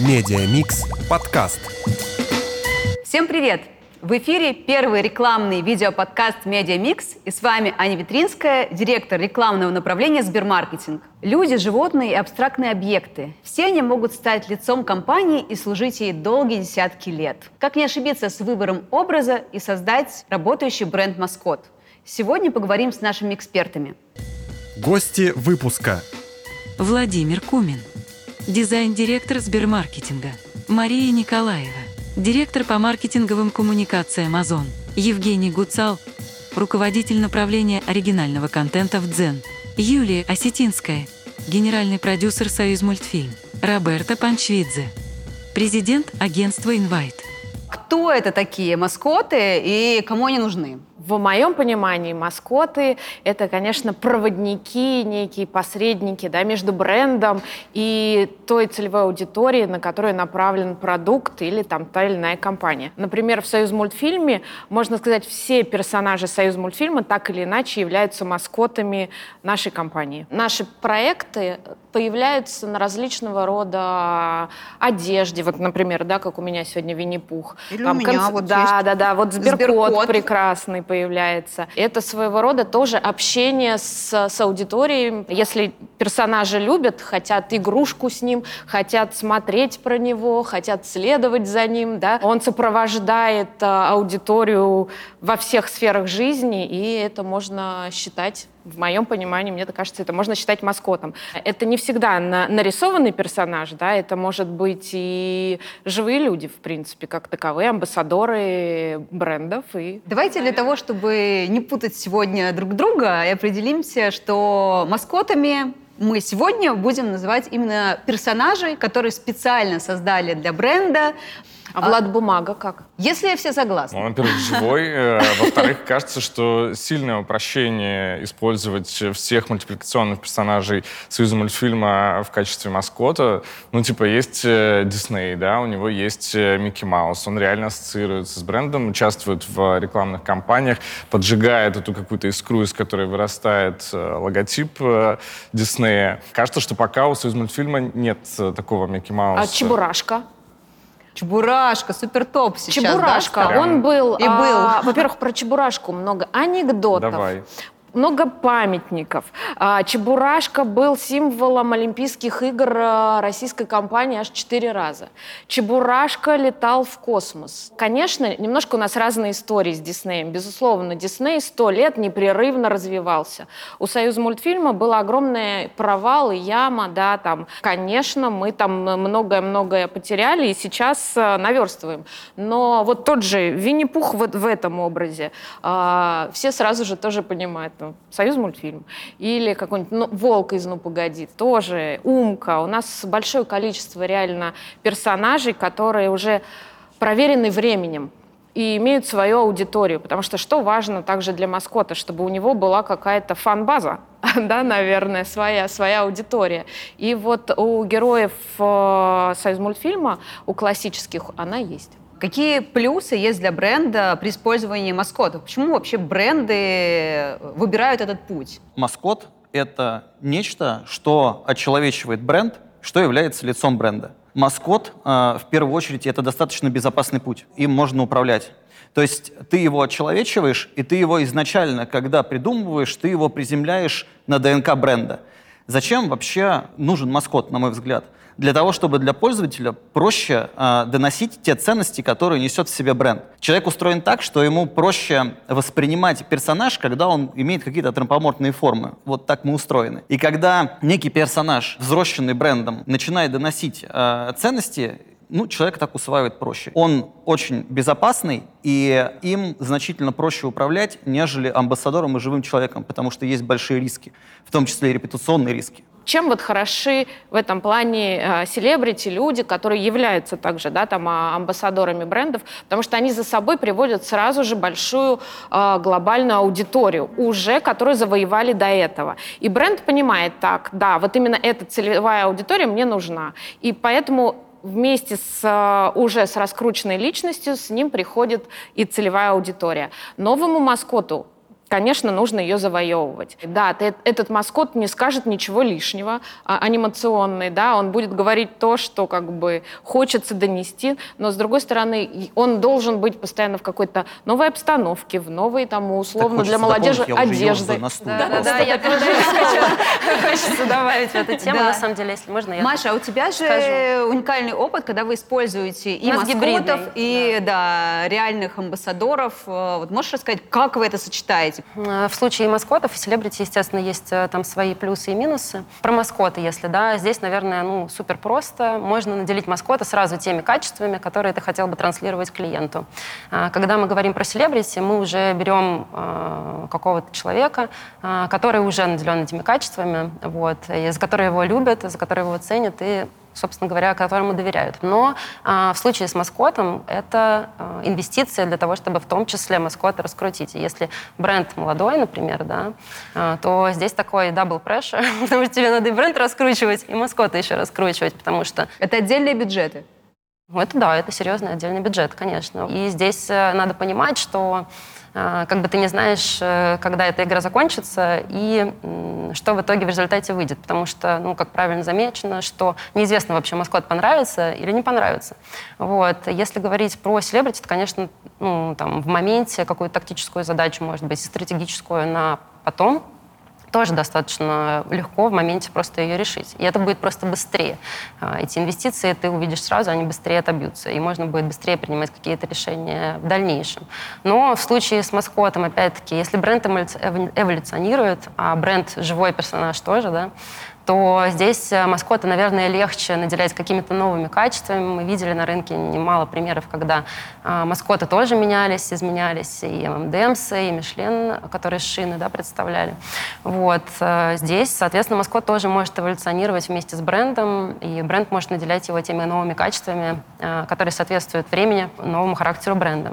Медиамикс подкаст. Всем привет! В эфире первый рекламный видеоподкаст «Медиамикс» и с вами Аня Витринская, директор рекламного направления «Сбермаркетинг». Люди, животные и абстрактные объекты. Все они могут стать лицом компании и служить ей долгие десятки лет. Как не ошибиться с выбором образа и создать работающий бренд-маскот? Сегодня поговорим с нашими экспертами. Гости выпуска. Владимир Кумин, дизайн-директор Сбермаркетинга. Мария Николаева, директор по маркетинговым коммуникациям Озон. Евгений Гуцал, руководитель направления оригинального контента в Дзен. Юлия Осетинская, генеральный продюсер «Союз мультфильм». Роберта Панчвидзе, президент агентства «Инвайт». Кто это такие маскоты и кому они нужны? В моем понимании маскоты — это, конечно, проводники, некие посредники да, между брендом и той целевой аудиторией, на которую направлен продукт или там та или иная компания. Например, в «Союз мультфильме», можно сказать, все персонажи «Союз мультфильма» так или иначе являются маскотами нашей компании. Наши проекты появляются на различного рода одежде. Вот, например, да, как у меня сегодня Винни-Пух. Или у меня конц- вот Да, есть да, да. Вот Сберкот, Сберкот. прекрасный появляется. Это своего рода тоже общение с, с аудиторией. Если персонажи любят, хотят игрушку с ним, хотят смотреть про него, хотят следовать за ним, да, он сопровождает а, аудиторию во всех сферах жизни, и это можно считать в моем понимании, мне кажется, это можно считать маскотом. Это не всегда на- нарисованный персонаж, да, это может быть и живые люди, в принципе, как таковые, амбассадоры брендов и Давайте для того, чтобы не путать сегодня друг друга, определимся, что маскотами мы сегодня будем называть именно персонажей, которые специально создали для бренда. А Влад Бумага как? Если все согласны. Ну, во-первых, живой. э, Во-вторых, кажется, что сильное упрощение использовать всех мультипликационных персонажей Союза мультфильма в качестве маскота. Ну, типа, есть э, Дисней, да, у него есть э, Микки Маус. Он реально ассоциируется с брендом, участвует в рекламных кампаниях, поджигает эту какую-то искру, из которой вырастает логотип Диснея. Кажется, что пока у Союза мультфильма нет такого Микки Мауса. А Чебурашка? Чебурашка, супер топ сейчас, да, Чебурашка, стал? он был... И а, был. Во-первых, про Чебурашку много анекдотов. Давай. Много памятников. А, Чебурашка был символом Олимпийских игр а, российской компании аж четыре раза. Чебурашка летал в космос. Конечно, немножко у нас разные истории с Диснеем. Безусловно, Дисней сто лет непрерывно развивался. У Союза мультфильма был огромный провал и яма, да, там, конечно, мы там многое-многое потеряли и сейчас а, наверстываем. Но вот тот же Винни-Пух в, в этом образе, все сразу же тоже понимают, Союз мультфильм. Или какой-нибудь ну, Волк из «Ну, погоди», тоже Умка. У нас большое количество реально персонажей, которые уже проверены временем и имеют свою аудиторию. Потому что что важно также для маскота, чтобы у него была какая-то фан-база, да, наверное, своя, своя аудитория. И вот у героев э, Союз мультфильма, у классических, она есть. Какие плюсы есть для бренда при использовании маскотов? Почему вообще бренды выбирают этот путь? Маскот — это нечто, что очеловечивает бренд, что является лицом бренда. Маскот, э, в первую очередь, это достаточно безопасный путь. Им можно управлять. То есть ты его очеловечиваешь, и ты его изначально, когда придумываешь, ты его приземляешь на ДНК бренда. Зачем вообще нужен маскот, на мой взгляд? Для того, чтобы для пользователя проще э, доносить те ценности, которые несет в себе бренд. Человек устроен так, что ему проще воспринимать персонаж, когда он имеет какие-то антропоморфные формы. Вот так мы устроены. И когда некий персонаж, взросшенный брендом, начинает доносить э, ценности, ну, человек так усваивает проще. Он очень безопасный, и им значительно проще управлять, нежели амбассадором и живым человеком, потому что есть большие риски, в том числе и репутационные риски. Чем вот хороши в этом плане э, селебрити, люди, которые являются также да, там, а, амбассадорами брендов, потому что они за собой приводят сразу же большую э, глобальную аудиторию, уже которую завоевали до этого. И бренд понимает так, да, вот именно эта целевая аудитория мне нужна. И поэтому вместе с э, уже с раскрученной личностью с ним приходит и целевая аудитория. Новому маскоту конечно, нужно ее завоевывать. Да, ты, этот маскот не скажет ничего лишнего, а, анимационный, да, он будет говорить то, что как бы хочется донести, но с другой стороны, он должен быть постоянно в какой-то новой обстановке, в новой там условно для молодежи одежды. Да, да, да, я тоже хочется добавить в эту тему, на самом деле, если можно, я Маша, а у тебя же уникальный опыт, когда вы используете и маскотов, и да, реальных амбассадоров. Вот можешь рассказать, как вы это сочетаете? Селебрити? Э, в случае маскотов и селебрити, естественно, есть э, там свои плюсы и минусы. Про маскоты, если, да, здесь, наверное, ну, супер просто. Можно наделить маскота сразу теми качествами, которые ты хотел бы транслировать клиенту. А, когда мы говорим про селебрити, мы уже берем э, какого-то человека, который уже наделен этими качествами, вот, и за которые его любят, за которые его ценят, и собственно говоря, которому доверяют. Но а, в случае с маскотом это а, инвестиция для того, чтобы в том числе маскота раскрутить. И если бренд молодой, например, да, а, то здесь такой double pressure, потому что тебе надо и бренд раскручивать, и маскота еще раскручивать, потому что... Это отдельные бюджеты? Это да, это серьезный отдельный бюджет, конечно. И здесь э, надо понимать, что как бы ты не знаешь, э, когда эта игра закончится и что в итоге в результате выйдет. Потому что, ну, как правильно замечено, что неизвестно вообще, маскот понравится или не понравится. Вот. Если говорить про селебрити, то, конечно, ну, там, в моменте какую-то тактическую задачу, может быть, стратегическую на потом тоже достаточно легко в моменте просто ее решить. И это будет просто быстрее. А, эти инвестиции ты увидишь сразу, они быстрее отобьются, и можно будет быстрее принимать какие-то решения в дальнейшем. Но в случае с маскотом, опять-таки, если бренд эволюционирует, а бренд живой персонаж тоже, да, то здесь э, маскота, наверное, легче наделять какими-то новыми качествами. Мы видели на рынке немало примеров, когда э, маскоты тоже менялись, изменялись, и ММДМС, и Мишлен, которые шины да, представляли. Вот. Э, здесь, соответственно, маскот тоже может эволюционировать вместе с брендом, и бренд может наделять его теми новыми качествами, которые соответствуют времени, новому характеру бренда.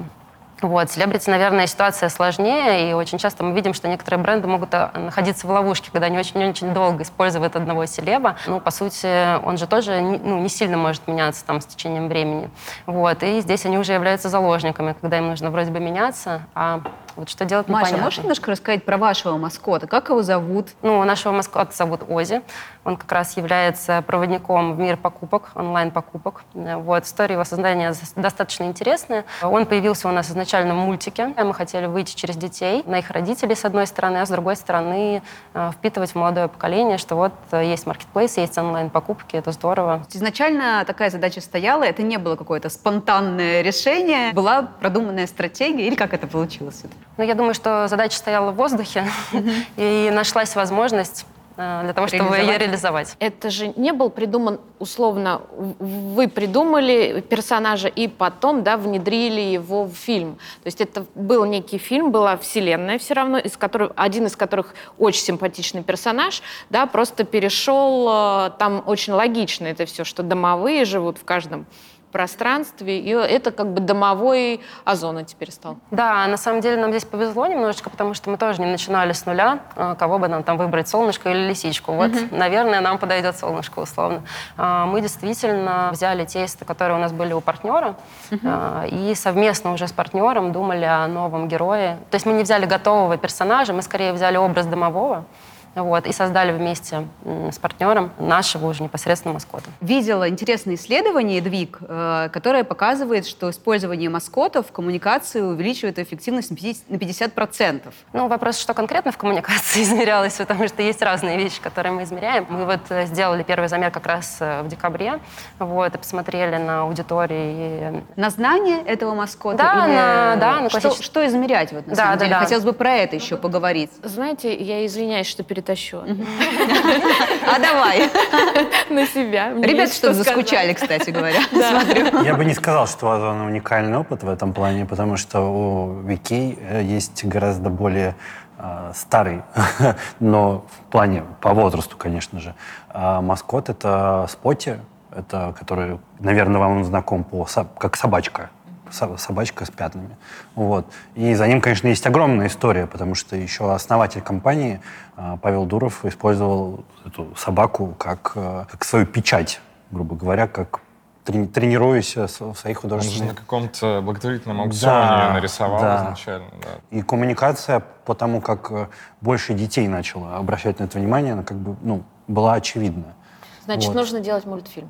Вот. Селебрити, наверное, ситуация сложнее, и очень часто мы видим, что некоторые бренды могут э, находиться в ловушке, когда они очень-очень долго используют одного селеба. Ну, по сути, он же тоже ну, не сильно может меняться там с течением времени. Вот. И здесь они уже являются заложниками, когда им нужно вроде бы меняться, а вот что делать Маша, непонятно. можешь немножко рассказать про вашего маскота? Как его зовут? Ну, нашего маскота зовут Ози. Он как раз является проводником в мир покупок, онлайн-покупок. Вот. История его создания достаточно интересная. Он появился у нас изначально в мультике. Мы хотели выйти через детей, на их родителей, с одной стороны, а с другой стороны э, впитывать в молодое поколение, что вот э, есть маркетплейс, есть онлайн-покупки, это здорово. Изначально такая задача стояла, это не было какое-то спонтанное решение, была продуманная стратегия, или как это получилось? Ну, я думаю, что задача стояла в воздухе, и нашлась возможность э, для того, чтобы ее реализовать. Это же не был придуман условно, вы придумали персонажа и потом, да, внедрили его в фильм. То есть это был некий фильм, была вселенная все равно, из которой, один из которых очень симпатичный персонаж, да, просто перешел, э, там очень логично это все, что домовые живут в каждом пространстве, и это как бы домовой озона теперь стал. Да, на самом деле нам здесь повезло немножечко, потому что мы тоже не начинали с нуля, а, кого бы нам там выбрать, солнышко или лисичку. Вот, угу. наверное, нам подойдет солнышко условно. А, мы действительно взяли тесты, которые у нас были у партнера, угу. и совместно уже с партнером думали о новом герое. То есть мы не взяли готового персонажа, мы скорее взяли образ домового, вот, и создали вместе с партнером нашего уже непосредственно маскота. Видела интересное исследование «Двиг», э, которое показывает, что использование маскотов в коммуникации увеличивает эффективность на 50%. Ну, вопрос, что конкретно в коммуникации измерялось, потому что есть разные вещи, которые мы измеряем. Мы вот э, сделали первый замер как раз э, в декабре, вот, и посмотрели на аудитории. На знание этого маскота? Да, или... на, да, на что, что измерять, вот, на да, самом да, деле? Да. Хотелось бы про это еще поговорить. Знаете, я извиняюсь, что перед перетащу. А давай. На себя. Ребята что-то заскучали, кстати говоря. Смотрю. Я бы не сказал, что у Озона уникальный опыт в этом плане, потому что у Викей э, есть гораздо более э, старый, но в плане по возрасту, конечно же. А маскот — это Споти, это который, наверное, вам знаком по, как собачка собачка с пятнами. Вот. И за ним, конечно, есть огромная история, потому что еще основатель компании а, Павел Дуров использовал эту собаку как, э, как свою печать, грубо говоря, как трени- тренируюсь э, в своих Он же на художественных... каком-то благотворительном аукционе Да, нарисовал да. изначально. Да. И коммуникация, потому как э, больше детей начало обращать на это внимание, она как бы, ну, была очевидна. Значит, Вот. нужно делать мультфильм.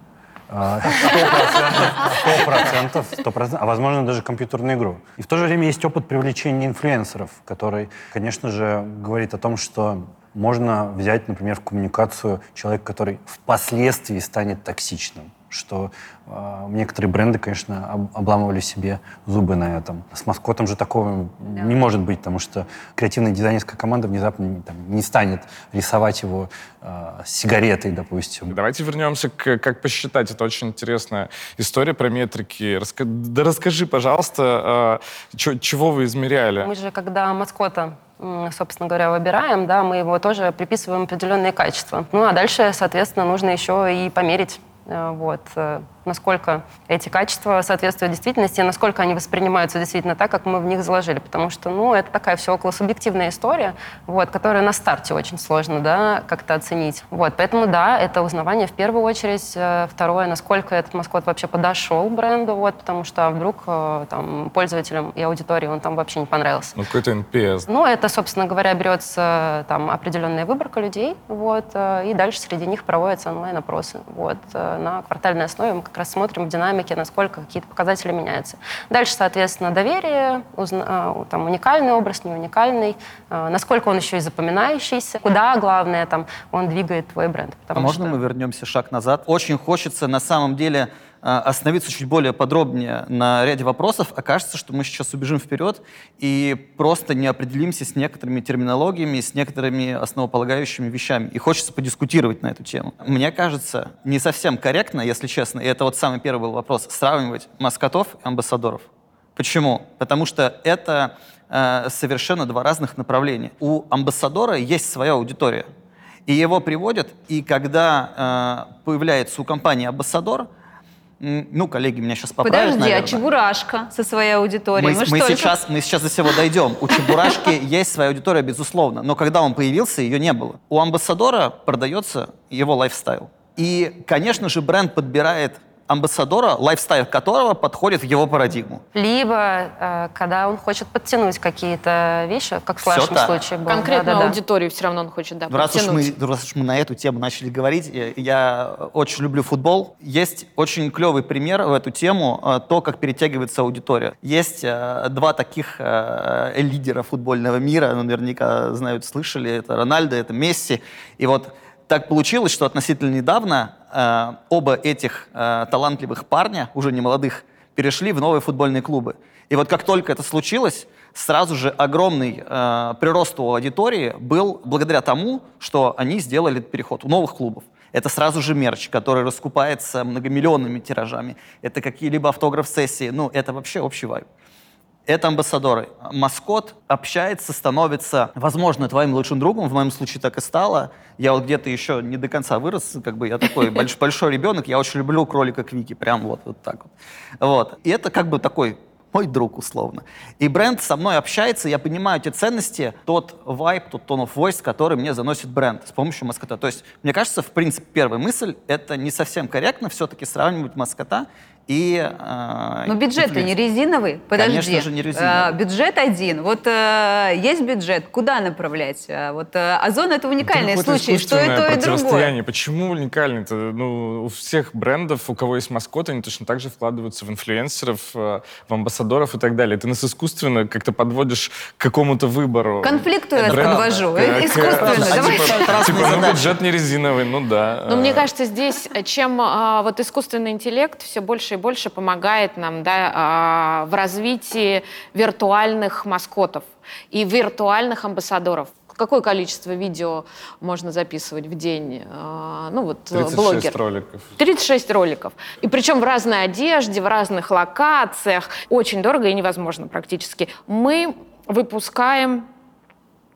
А, Сто процентов, сто процентов, а возможно даже компьютерную игру. И в то же время есть опыт привлечения инфлюенсеров, который, конечно же, говорит о том, что можно взять, например, в коммуникацию человека, который впоследствии станет токсичным что э, некоторые бренды, конечно, об- обламывали себе зубы на этом. С маскотом же такого не может быть, потому что креативная дизайнерская команда внезапно не, там, не станет рисовать его э, с сигаретой, допустим. Давайте вернемся к как посчитать. Это очень интересная история про метрики. Раска- Да расскажи, пожалуйста, э, чё- чего вы измеряли? Мы же, когда маскота, собственно говоря, выбираем, да, мы его тоже приписываем определенные качества. Ну, а дальше, соответственно, нужно еще и померить вот, э, насколько эти качества соответствуют действительности, и насколько они воспринимаются действительно так, как мы в них заложили. Потому что, ну, это такая все около субъективная история, вот, которая на старте очень сложно, да, как-то оценить. Вот, поэтому, да, это узнавание в первую очередь. Э, Второе, насколько этот маскот вообще подошел бренду, вот, потому что вдруг э, там пользователям и аудитории он там вообще не понравился. Ну, какой-то NPS. Ну, это, собственно говоря, берется там определенная выборка людей, вот, э, и дальше среди них проводятся онлайн-опросы, вот, на квартальной основе мы как раз смотрим в динамике, насколько какие-то показатели меняются. Дальше, соответственно, доверие, узна- э, там, уникальный образ, не уникальный, э, насколько он еще и запоминающийся, куда, главное, там, он двигает твой бренд. А можно что- мы вернемся шаг назад? Очень хочется на самом деле остановиться чуть более подробнее на ряде вопросов. Окажется, что мы сейчас убежим вперед и просто не определимся с некоторыми терминологиями, с некоторыми основополагающими вещами. И хочется подискутировать на эту тему. Мне кажется, не совсем корректно, если честно, и это вот самый первый был вопрос, сравнивать маскотов и амбассадоров. Почему? Потому что это э, совершенно два разных направления. У амбассадора есть своя аудитория. И его приводят, и когда э, появляется у компании амбассадор, ну, коллеги меня сейчас поправят, Подожди, а наверное. Чебурашка со своей аудиторией? Мы, мы только- сейчас, мы сейчас до всего дойдем. У Чебурашки есть своя аудитория, безусловно. Но когда он появился, ее не было. У амбассадора продается его лайфстайл. И, конечно же, бренд подбирает амбассадора, лайфстайл которого подходит в его парадигму. Либо, э, когда он хочет подтянуть какие-то вещи, как в вашем так. случае было. Конкретную Да-да-да. аудиторию все равно он хочет, да, Раз уж, мы, подтянуть. раз уж мы на эту тему начали говорить, э, я очень люблю футбол. Есть очень клевый пример в эту тему, э, то, как перетягивается аудитория. Есть э, два таких э, лидера футбольного мира, ну, наверняка знают, слышали, это Рональдо, это Месси. И вот так получилось, что относительно недавно э, оба этих э, талантливых парня, уже не молодых, перешли в новые футбольные клубы. И вот как только это случилось, сразу же огромный э, прирост у аудитории был благодаря тому, что они сделали переход у новых клубов. Это сразу же мерч, который раскупается многомиллионными тиражами. Это какие-либо автограф-сессии. Ну, это вообще общий вайб. Это амбассадоры. Маскот общается, становится, возможно, твоим лучшим другом. В моем случае так и стало. Я вот где-то еще не до конца вырос, как бы я такой больш- большой ребенок. Я очень люблю кролика Квики, прям вот, вот так вот. Вот. И это как бы такой мой друг, условно. И бренд со мной общается, я понимаю те ценности, тот вайб, тот tone of voice, который мне заносит бренд с помощью маскота. То есть, мне кажется, в принципе, первая мысль, это не совсем корректно все-таки сравнивать маскота и э, Но бюджет-то не резиновый. Подожди. Конечно же, не резиновый. А, бюджет один. Вот э, есть бюджет, куда направлять? А, вот э, Озон это уникальный Это случай, что и искусственное то, и другое. Почему уникальный-то? Ну, у всех брендов, у кого есть маскот, они точно так же вкладываются в инфлюенсеров, э, в амбассадоров и так далее. Ты нас искусственно как-то подводишь к какому-то выбору. Конфликту я подвожу. к- Э, к- Искусственно. Давай. разные Типа, ну, бюджет не резиновый, ну да. Но э, мне кажется, здесь, э, чем а, вот искусственный интеллект все больше и больше помогает нам да, а, в развитии виртуальных маскотов и виртуальных амбассадоров. Какое количество видео можно записывать в день? А, ну вот э, 36 блогер. роликов. 36 роликов. И причем в разной одежде, в разных локациях. Очень дорого и невозможно практически. Мы выпускаем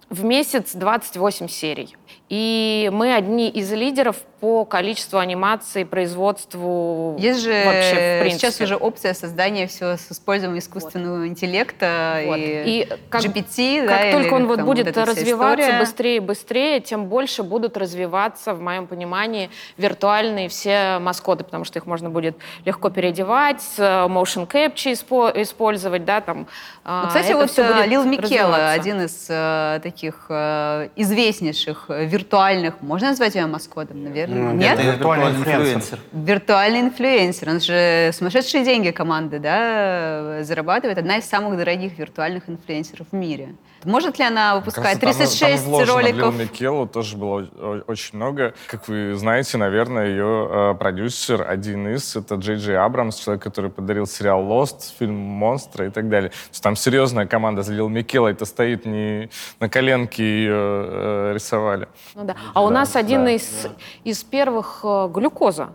в месяц 28 серий. И мы одни из лидеров по количеству анимации, производству Есть же вообще, в принципе. сейчас уже опция создания всего с использованием искусственного интеллекта Вот. и, И как, GPT, как да, или только он вот будет вся развиваться история. быстрее и быстрее, тем больше будут развиваться, в моем понимании, виртуальные все маскоты, потому что их можно будет легко переодевать, э, motion capture испо- использовать, да, там. а, Ну, кстати, это вот э, Лил Микела, один из э, таких э, известнейших э, виртуальных, можно назвать его маскотом, наверное? Ну, Нет? это виртуальный инфлюенсер. Виртуальный инфлюенсер. Он же сумасшедшие деньги команды да, зарабатывает. Одна из самых дорогих виртуальных инфлюенсеров в мире. Может ли она выпускать Кажется, там- 36 там в роликов? Лил Микелу тоже было очень много. Как вы знаете, наверное, ее э, продюсер, один из, это Джей Джей Абрамс, человек, который подарил сериал Lost, фильм «Монстры» и так далее. То есть там серьезная команда за Лил Микела. Это стоит не на коленке ее э, рисовали. Ну да. А у Да, нас один да, из, из первых э, глюкоза.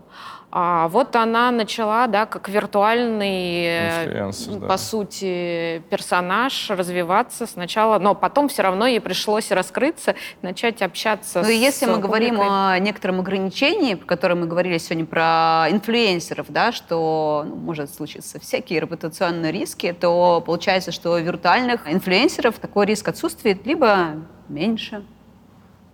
А вот она начала, да, как виртуальный, э, Инфлюенсер, да. по сути, персонаж развиваться сначала, но потом все равно ей пришлось раскрыться, начать общаться Ну и с если мы говорим о некотором ограничении, про которое мы говорили сегодня про инфлюенсеров, да, что ну, может случиться всякие репутационные риски, то получается, что у виртуальных инфлюенсеров такой риск отсутствует, либо меньше.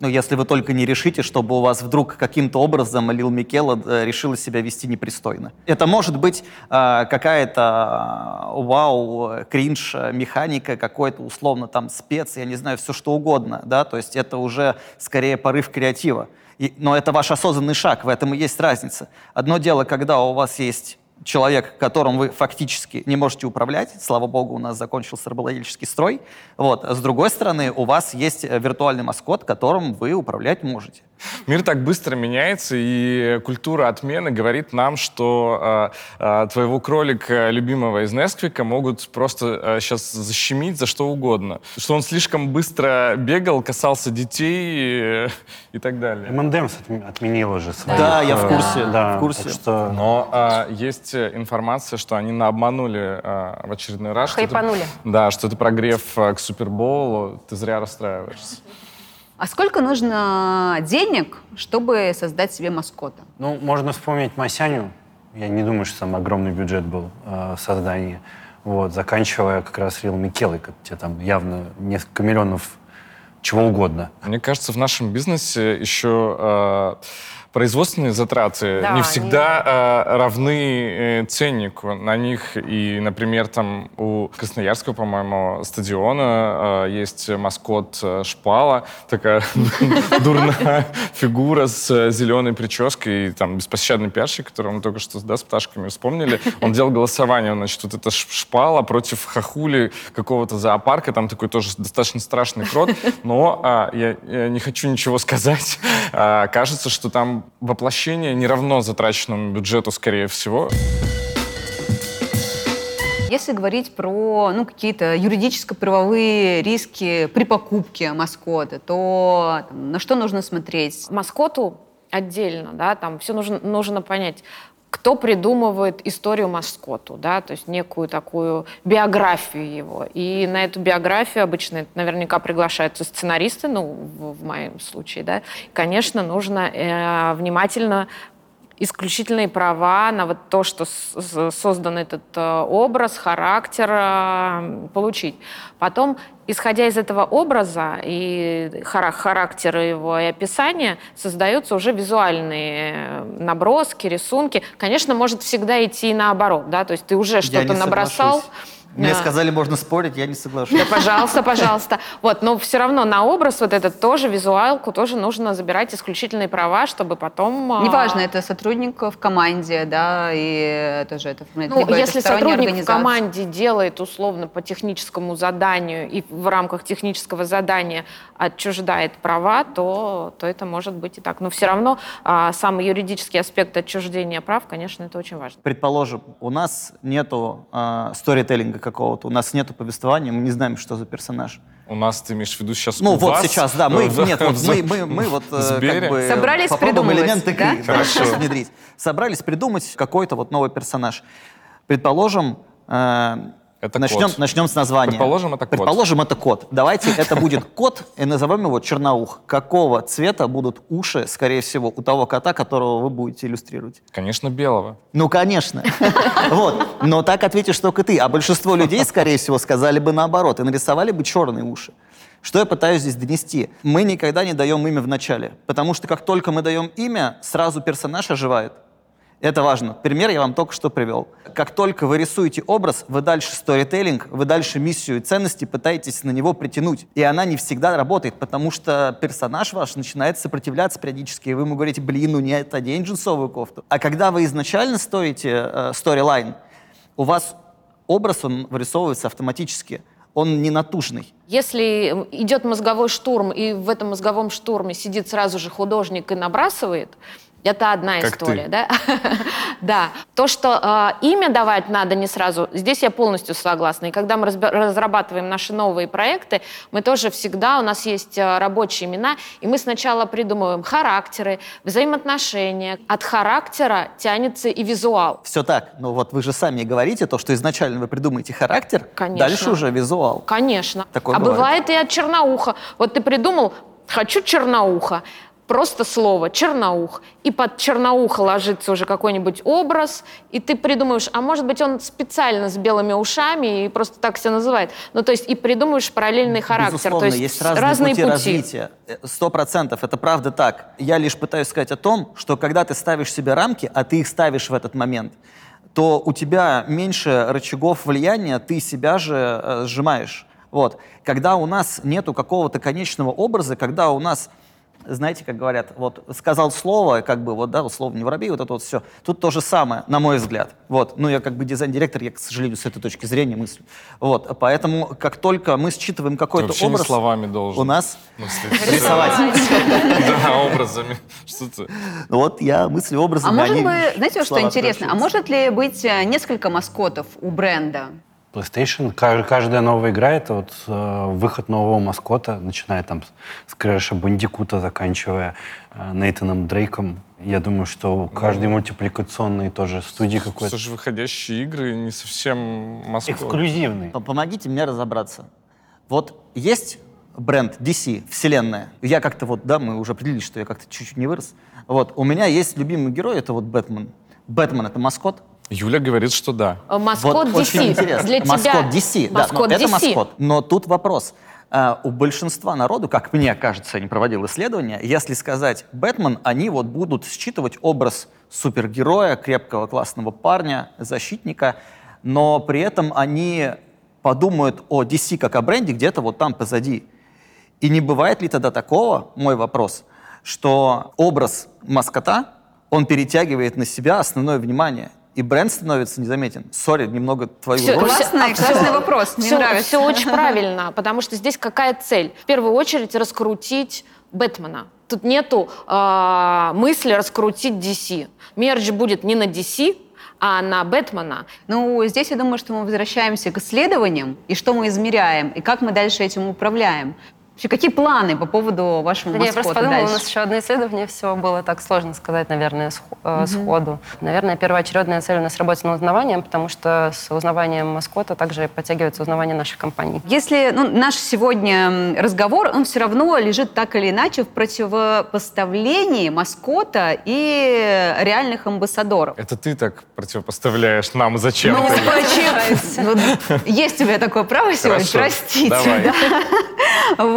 Ну, если вы только не решите, чтобы у вас вдруг каким-то образом Лил Микела э, решила себя вести непристойно. Это может быть э, какая-то э, вау, кринж, э, механика, какой-то условно там спец, я не знаю, все что угодно, да, то есть это уже скорее порыв креатива. И- но это ваш осознанный шаг, в этом и есть разница. Одно дело, когда у вас есть человек, которым вы фактически не можете управлять. Слава богу, у нас закончился рабовладельческий строй. Вот. А с другой стороны, у вас есть э, виртуальный маскот, которым вы управлять можете. Мир так быстро меняется, и культура отмены говорит нам, что э, э, твоего кролика любимого из Несквика могут просто сейчас защемить за что угодно. Что он слишком быстро бегал, касался детей э, и так далее. МНДМС отм- отменил уже свои. Да, я в э, курсе, Да, в курсе. так что Но а, есть э, информация, что они наобманули а, в очередной раз. что это- Хайпанули. да, что это прогрев а, к Супербоулу. Ты зря расстраиваешься. А сколько нужно денег, чтобы создать себе маскота? Ну, можно вспомнить Масяню. Я не думаю, что там огромный бюджет был э, в создании. Вот, заканчивая как раз Рил Микелой, как тебе там явно несколько миллионов чего угодно. Мне кажется, в нашем бизнесе еще э, производственные затраты Да, не они- всегда э, равны э, ценнику на них. И, например, там у Красноярского, по-моему, стадиона э, есть маскот э, Шпала, такая дурная фигура с э, зеленой прической, и там беспощадный пиарщик, которого мы только что да, с пташками вспомнили, он делал голосование, значит, вот это Шпала против Хахули какого-то зоопарка, там такой тоже достаточно страшный крот, но а, я, я не хочу ничего сказать. А, кажется, что там воплощение не равно затраченному бюджету, скорее всего. Если говорить про ну, какие-то юридическо-правовые риски при покупке маскота, то там, на что нужно смотреть? маскоту отдельно, да, там все нужно, нужно понять, кто придумывает историю маскоту, да, то есть некую такую биографию его. И на эту биографию обычно наверняка приглашаются сценаристы, ну, в, в моем случае, да. Конечно, нужно э, внимательно исключительные права на вот то, что создан этот э, образ, характер э, получить. Потом, исходя из этого образа и хара- характера его и описания, создаются уже визуальные э, наброски, рисунки. Конечно, может всегда идти и наоборот, да, то есть ты уже что-то набросал. соглашусь. Мне сказали, можно спорить, я не соглашусь. Да, пожалуйста, пожалуйста. Вот, но все равно на образ вот этот тоже, визуалку, тоже нужно забирать исключительные права, чтобы потом... а, Неважно, это сотрудник в команде, да, и тоже это Ну, либо если сотрудник в команде делает условно по техническому заданию и в рамках технического задания отчуждает права, то, то это может быть и так. Но все равно а, самый юридический аспект отчуждения прав, конечно, это очень важно. Предположим, у нас нету э, сторителлинга какого-то, у нас нету повествования, мы не знаем, что за персонаж. У нас, ты имеешь в виду сейчас Ну у вот вас, сейчас, да, мы, нет, вот мы, мы, мы вот э, как бы Собрались попробуем придумывать, элементы да? да, внедрить. Собрались придумать какой-то вот новый персонаж. Предположим, э, Это начнем, кот. начнем с названия. Предположим, это кот. Предположим, это кот. Давайте это будет кот, и назовем его черноух. Какого цвета будут уши, скорее всего, у того кота, которого вы будете иллюстрировать? Конечно, белого. Ну, конечно. Вот. Но так ответишь только ты. А большинство людей, скорее всего, сказали бы наоборот и нарисовали бы черные уши. Что я пытаюсь здесь донести? Мы никогда не даем имя в начале, потому что как только мы даем имя, сразу персонаж оживает. Это важно. Пример я вам только что привел. Как только вы рисуете образ, вы дальше сторителлинг, вы дальше миссию и ценности пытаетесь на него притянуть. И она не всегда работает, потому что персонаж ваш начинает сопротивляться периодически, и вы ему говорите, блин, ну нет, одень джинсовую кофту. А когда вы изначально стоите э, сторилайн, у вас образ, он вырисовывается автоматически. Он не натужный. Если идет мозговой штурм, и в этом мозговом штурме сидит сразу же художник и набрасывает, это одна Как история, ты. да? да. То, что э, имя давать надо не сразу, здесь я полностью согласна. И когда мы разрабатываем наши новые проекты, мы тоже всегда, у нас есть э, рабочие имена, и мы сначала придумываем характеры, взаимоотношения. От характера тянется и визуал. Все так. Но вот вы же сами говорите то, что изначально вы придумаете характер, Конечно. дальше уже визуал. Конечно. Такое а бывает. бывает и от черноуха. Вот ты придумал, хочу черноуха. Просто слово черноух. И под черноуха ложится уже какой-нибудь образ, и ты придумаешь, а может быть он специально с белыми ушами и просто так себя называет. Ну, то есть и придумаешь параллельный характер. Безусловно, то есть, есть разные, разные пути, пути. развития. Э, Сто процентов, это правда так. Я лишь пытаюсь сказать о том, что когда ты ставишь себе рамки, а ты их ставишь в этот момент, то у тебя меньше рычагов влияния, ты себя же э, сжимаешь. Вот. Когда у нас нету какого-то конечного образа, когда у нас знаете, как говорят, вот сказал слово, как бы вот, да, вот слово не воробей, вот это вот все. Тут то же самое, на мой взгляд. Вот. Ну, я как бы дизайн-директор, я, к сожалению, с этой точки зрения мыслю. Вот. Поэтому, как только мы считываем Ты какой-то образ... не словами должен. У нас рисовать. Да, образами. Что ты? Вот я мыслю образами. А может они быть, знаете, вот что интересно? А может ли быть э, несколько маскотов у бренда? PlayStation, ка- каждая новая игра — это вот э, выход нового маскота, начиная там с Крэша Бандикута, заканчивая э, Нейтаном Дрейком. Я думаю, что каждый мультипликационный тоже студии какой-то Слушай, выходящие игры не совсем Москва. эксклюзивный. Помогите мне разобраться. Вот есть бренд DC, вселенная. Я как-то вот, да, мы уже определились, что я как-то чуть-чуть не вырос. Вот, у меня есть любимый герой, это вот Бэтмен. Бэтмен — это маскот. Юля говорит, что да. Э, Маскот вот DC. Для тебя... маскот DC, да, Маскот но это DC. маскот. Но тут вопрос. А, у большинства народу, как мне кажется, я не проводил исследования, если сказать Бэтмен, они вот будут считывать образ супергероя, крепкого классного парня, защитника, но при этом они подумают о DC как о бренде где-то вот там позади. И не бывает ли тогда такого, мой вопрос, что образ маскота, он перетягивает на себя основное внимание, и бренд становится незаметен? Sorry, немного твою Всё, роль. Классный, всё- классный вопрос, мне все, нравится. Все очень правильно, потому что здесь какая цель? В первую очередь раскрутить Бэтмена. Тут нету а, мысли раскрутить DC. Мерч будет не на DC, а на Бэтмена. Ну, здесь я думаю, что мы возвращаемся к исследованиям, и что мы измеряем, и как мы дальше этим управляем. Вообще, какие планы по поводу вашего Да не, я просто маскота подумала, у дальше? нас еще одно исследование, все было так сложно сказать, наверное, э, сходу. Наверное, первоочередная цель у нас работать над узнаванием, потому что с узнаванием маскота также подтягивается узнавание наших компаний. Если ну, наш сегодня разговор, он все равно лежит так или иначе в противопоставлении маскота и реальных амбассадоров. Это ты так противопоставляешь нам зачем? Ну, почему? Ну, Есть у меня такое право сегодня, простите. давай.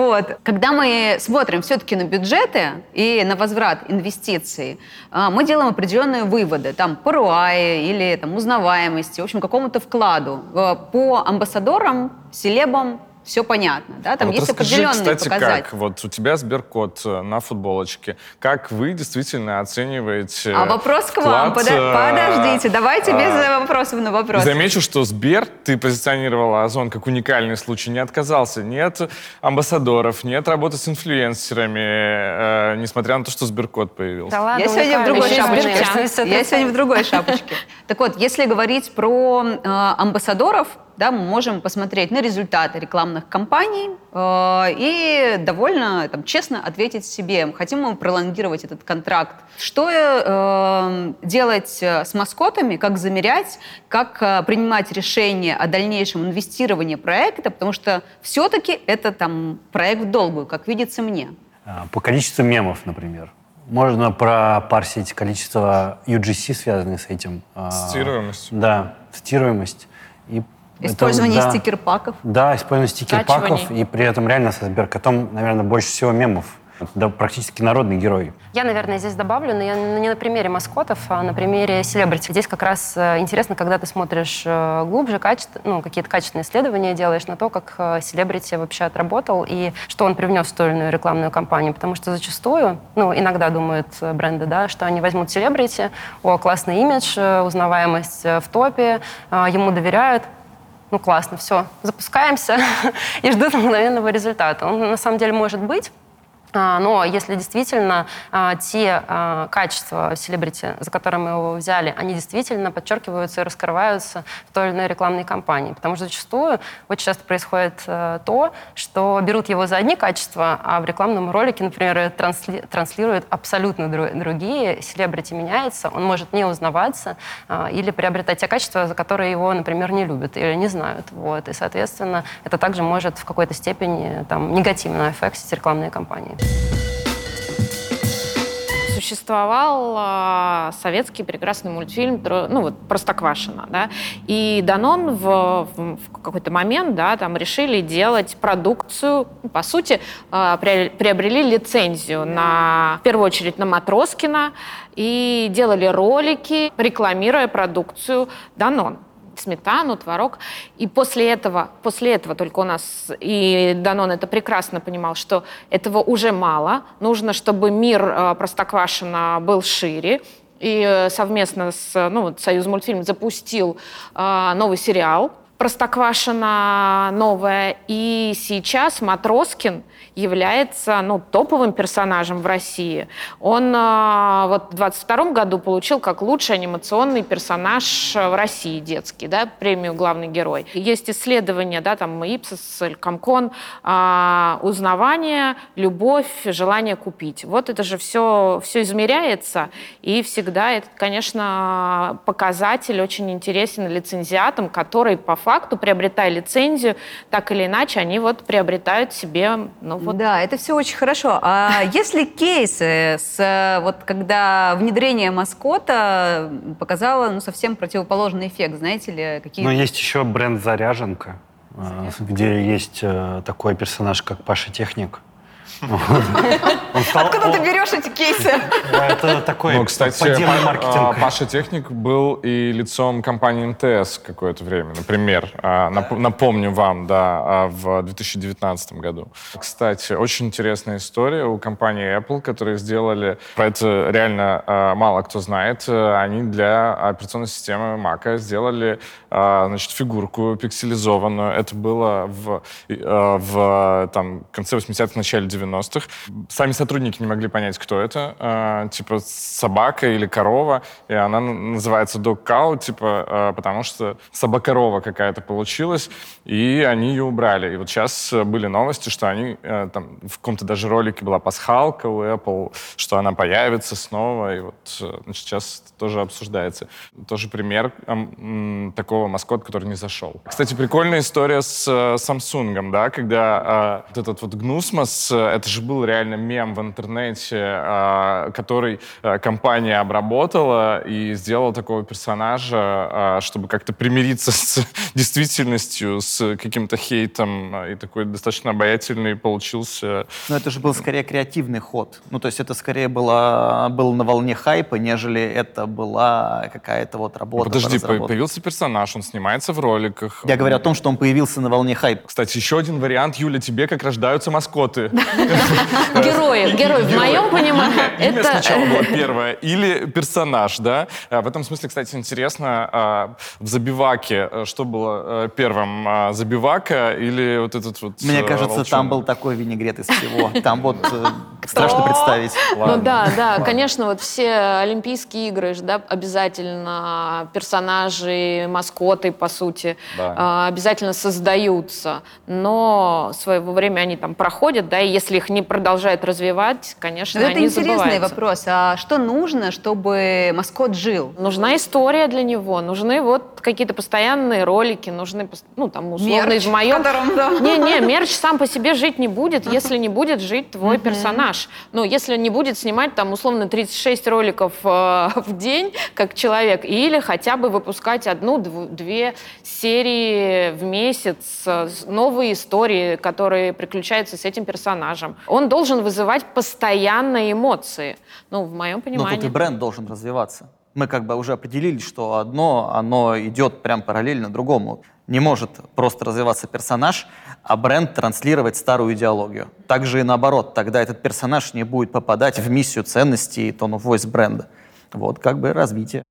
Вот. Когда мы смотрим все-таки на бюджеты и на возврат инвестиций, а, мы делаем определенные выводы, там, по ROI или там, узнаваемости, в общем, какому-то вкладу. Э, По амбассадорам, селебам все понятно, да, там А вот есть расскажи, определенные кстати, показатели. как вот у тебя Сберкот э, на футболочке, как вы действительно оцениваете А вопрос к вам, вклад, Пода- э, подождите, давайте без а, э, вопросов на вопрос. Замечу, что Сбер, ты позиционировал Озон как уникальный случай, не отказался ни от амбассадоров, ни от работы с инфлюенсерами, э, несмотря на то, что Сберкот появился. Да ладно, Я сегодня в другой шапочке. Я сегодня в другой шапочке. Так вот, если говорить про э, амбассадоров, да, мы можем посмотреть на результаты рекламных кампаний э, и довольно там, честно ответить себе, хотим мы пролонгировать этот контракт. Что э, делать э, с маскотами, как замерять, как э, принимать решение о дальнейшем инвестировании проекта, потому что все-таки это там проект в долгую, как видится мне. А, По количеству мемов, например. Можно пропарсить количество UGC, связанных с этим. а, Цитируемость. Да, цитируемость. И это, Использование да, стикер-паков. Да, использование стикер-паков, и при этом реально со Сберкотом, наверное, больше всего мемов. Да, практически народный герой. Я, наверное, здесь добавлю, но я не на примере маскотов, а на примере селебрити. Здесь как раз э, интересно, когда ты смотришь э, глубже, качество, ну, какие-то качественные исследования делаешь на то, как э, селебрити вообще отработал и что он привнес в ту или иную рекламную кампанию. Потому что зачастую, ну, иногда думают бренды, да, что они возьмут селебрити, о, классный имидж, узнаваемость в топе, ему доверяют, ну классно, все, запускаемся и ждут мгновенного результата. Он на самом деле может быть, Но если действительно а, те а, качества селебрити, за которые мы его взяли, они действительно подчеркиваются и раскрываются в той или иной рекламной кампании. Потому что зачастую очень часто происходит э, то, что берут его за одни качества, а в рекламном ролике, например, трансли- транслируют абсолютно дру- другие. Селебрити меняется, он может не узнаваться а, или приобретать те качества, за которые его, например, не любят или не знают. Вот. И, соответственно, это также может в какой-то степени там, негативно аффектить рекламные кампании. Существовал а, советский прекрасный мультфильм, ну вот Простоквашино, да, и Данон в, в- какой-то момент, да, там решили делать продукцию, ну, по сути, приобрели приобрели лицензию на, в первую очередь, на Матроскина и делали ролики, рекламируя продукцию Данон сметану, творог. И после этого, после этого только у нас, и Данон это прекрасно понимал, что этого уже мало. Нужно, чтобы мир э, Простоквашино был шире. И э, совместно с ну, Союз мультфильм запустил э, новый сериал Простоквашино новое. И сейчас Матроскин является ну, топовым персонажем в России. Он э, вот в 22 году получил как лучший анимационный персонаж э, в России детский, да, премию «Главный герой». Есть исследования, да, там Ипсос, Комкон, узнавание, любовь, желание купить. Вот это же все, все измеряется, и всегда это, конечно, показатель очень интересен лицензиатам, которые по факту, приобретая лицензию, так или иначе, они вот приобретают себе, ну вот, Да, это все очень хорошо. А есть ли кейсы, с, вот, когда внедрение маскота показало ну, совсем противоположный эффект, знаете ли, какие Но есть еще бренд «Заряженка», э, где есть э, такой персонаж, как Паша Техник. Откуда ты берешь эти кейсы? Это такой Ну, кстати, поддельный Па- а, маркетинг. Паша Техник был и лицом компании МТС какое-то время, например. А, нап- Напомню вам, да, а, в 2019 году. Кстати, очень интересная история у компании Apple, которые сделали, про это реально мало кто знает, Э, они для операционной системы Mac сделали значит, фигурку пикселизованную. Это было в, э, в там, конце 80-х, начале 90-х. Сами сотрудники не могли понять, кто это. А, типа собака или корова. И она называется Dog Cow, типа, а, потому что собака-корова какая-то получилась. И они ее убрали. И вот сейчас э, были новости, что они э, там в каком-то даже ролике была пасхалка у Apple, что она появится снова. И вот э, значит, сейчас это тоже обсуждается. Тоже пример такого маскота, который не зашел. Кстати, прикольная история с э, Samsung, да, когда э, вот этот вот гнусмос, э, это же был реально мем в интернете, э, который э, компания обработала и сделала такого персонажа, э, чтобы как-то примириться с действительностью, с каким-то хейтом, э, и такой достаточно обаятельный получился. Но это же был скорее креативный ход. Ну, то есть это скорее было, был на волне хайпа, нежели это была какая-то вот работа. по Подожди, по- появился персонаж, он снимается в роликах. Я говорю о том, что он появился на волне хайпа. Кстати, еще один вариант, Юля, тебе как рождаются маскоты. Герои, герои. В моем понимании Имя это... сначала было первое, или персонаж, да? А, В этом смысле, кстати, интересно, а, в «Забиваке» э, что было э, первым? а, «Забивака» или вот этот вот Мне э, кажется, там был такой винегрет из всего. Там вот э, страшно представить. Ну да, да, конечно, вот все Олимпийские игры, да, обязательно персонажи, маскоты, по сути, а, обязательно создаются, но в свое время они там проходят, да, и если их не продолжают развивать, конечно, Но это они интересный забываются. вопрос. А что нужно, чтобы маскот жил? Нужна история для него, нужны вот какие-то постоянные ролики, нужны, ну, там, условно, Мерч, в моем... да. Не-не, мерч сам по себе жить не будет, если не будет жить твой персонаж. Ну, если не будет снимать, там, условно, 36 роликов э, в день, как человек, или хотя бы выпускать одну-две серии в месяц, э, новые истории, которые приключаются с этим персонажем. Он должен вызывать постоянные эмоции. Ну, в моем Но понимании. тут и бренд должен развиваться. Мы как бы уже определили, что одно, оно идет прям параллельно другому. Не может просто развиваться персонаж, а бренд транслировать старую идеологию. Также и наоборот, тогда этот персонаж не будет попадать в миссию ценностей и of voice бренда. Вот как бы развитие.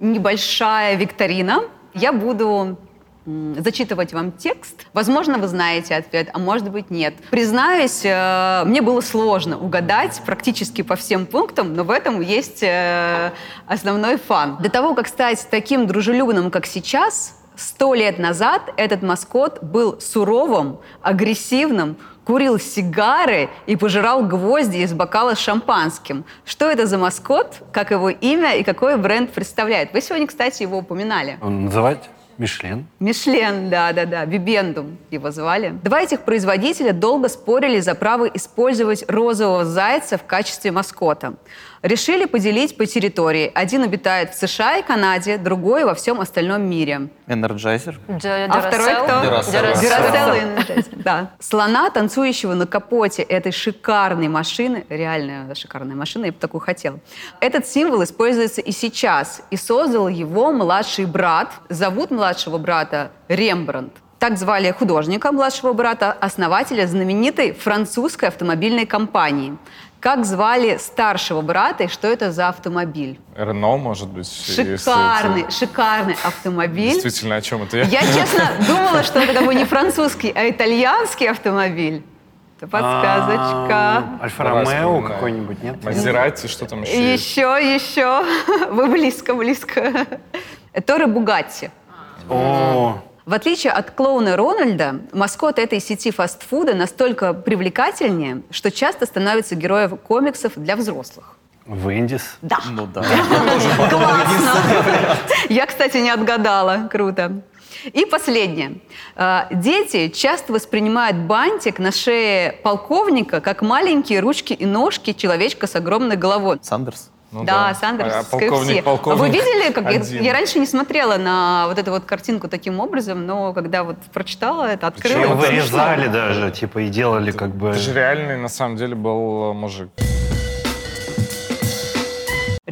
Небольшая викторина. Я буду зачитывать вам текст. Возможно, вы знаете ответ, а может быть нет. Признаюсь, э, мне было сложно угадать практически по всем пунктам, но в этом есть э, основной фан. До того, как стать таким дружелюбным, как сейчас, сто лет назад этот маскот был суровым, агрессивным, курил сигары и пожирал гвозди из бокала с шампанским. Что это за маскот, как его имя и какой бренд представляет? Вы сегодня, кстати, его упоминали. Называть Мишлен. Мишлен, да-да-да, Бибендум его звали. Два этих производителя долго спорили за право использовать розового зайца в качестве маскота. Решили поделить по территории. Один обитает в США и Канаде, другой во всем остальном мире. Энерджайзер. А второй кто? Energizer, Да. Слона, танцующего на капоте этой шикарной машины, реально шикарная машина, я бы такую хотела. Этот символ используется и сейчас, и создал его младший брат. Зовут младшего брата Рембрандт. Так звали художника младшего брата, основателя знаменитой французской автомобильной компании. Как звали старшего брата и что это за автомобиль? Рено, может быть. Шикарный, это шикарный автомобиль. Действительно, о чем это я? Я, честно, думала, что это как бы не французский, а итальянский автомобиль. Это подсказочка. А, Альфа Давай Ромео вспоминаем. какой-нибудь, нет? Мазерати, что там еще? Еще, еще. Вы близко, близко. Торы Бугатти. О, В отличие от клоуна Рональда, маскот этой сети фастфуда настолько привлекательнее, что часто становится героем комиксов для взрослых. Вендис. Да. Ну да. Классно. Я, кстати, не отгадала. Круто. И последнее. А, Дети часто воспринимают бантик на шее полковника как маленькие ручки и ножки человечка с огромной головой. Сандерс. Ну да, Сандерс, А полковник, полковник Вы видели, как я, один. я раньше не смотрела на вот эту вот картинку таким образом, но когда вот прочитала это, открыла. Причем это вырезали даже, типа, и делали как бы... Это же реальный, на самом деле, был э, мужик.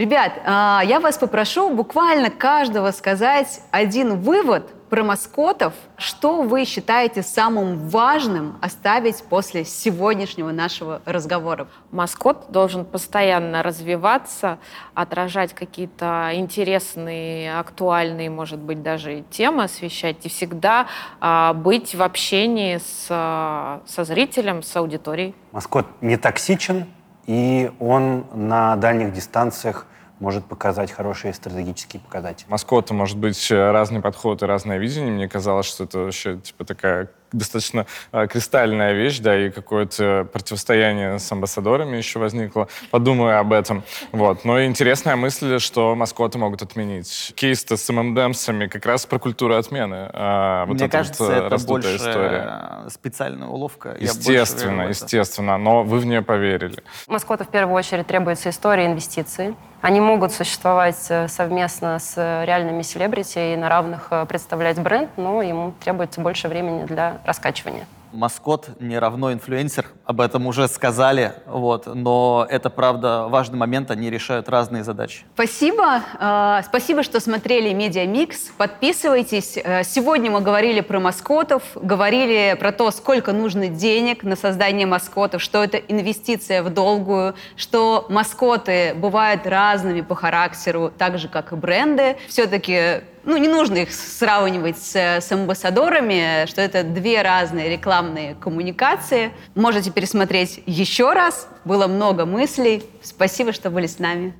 Ребят, а, я вас попрошу буквально каждого сказать один вывод про маскотов. Что вы считаете самым важным оставить после сегодняшнего нашего разговора? Маскот должен постоянно развиваться, отражать какие-то интересные, актуальные, может быть, даже темы освещать и всегда а, быть в общении с, со зрителем, с аудиторией. Маскот не токсичен, и он на дальних дистанциях может показать хорошие стратегические показатели. Маскота может быть э, разный подход и разное видение. Мне казалось, что это вообще типа такая достаточно э, кристальная вещь, да, и какое-то противостояние с амбассадорами еще возникло. Подумаю об этом. Вот. Но интересная мысль, что маскоты могут отменить. Кейс-то с ММДМсами как раз про культуру отмены. А, вот Мне кажется, вот, э, это больше история. э, специальная уловка. Естественно, естественно. Но вы в нее поверили. Маскоту в первую очередь требуется история и инвестиции. Они могут существовать совместно с реальными селебрити и на равных представлять бренд, но ему требуется больше времени для раскачивания. Маскот не равно инфлюенсер, об этом уже сказали, вот, но это, правда, важный момент, они решают разные задачи. Спасибо. Э, Спасибо, что смотрели Медиамикс. Подписывайтесь. Э, Сегодня мы говорили про маскотов, говорили про то, сколько нужно денег на создание маскотов, что это инвестиция в долгую, что маскоты бывают разными по характеру, так же, как и бренды. Все-таки ну, не нужно их сравнивать с, с амбассадорами, что это две разные рекламные коммуникации. Можете пересмотреть еще раз. Было много мыслей. Спасибо, что были с нами.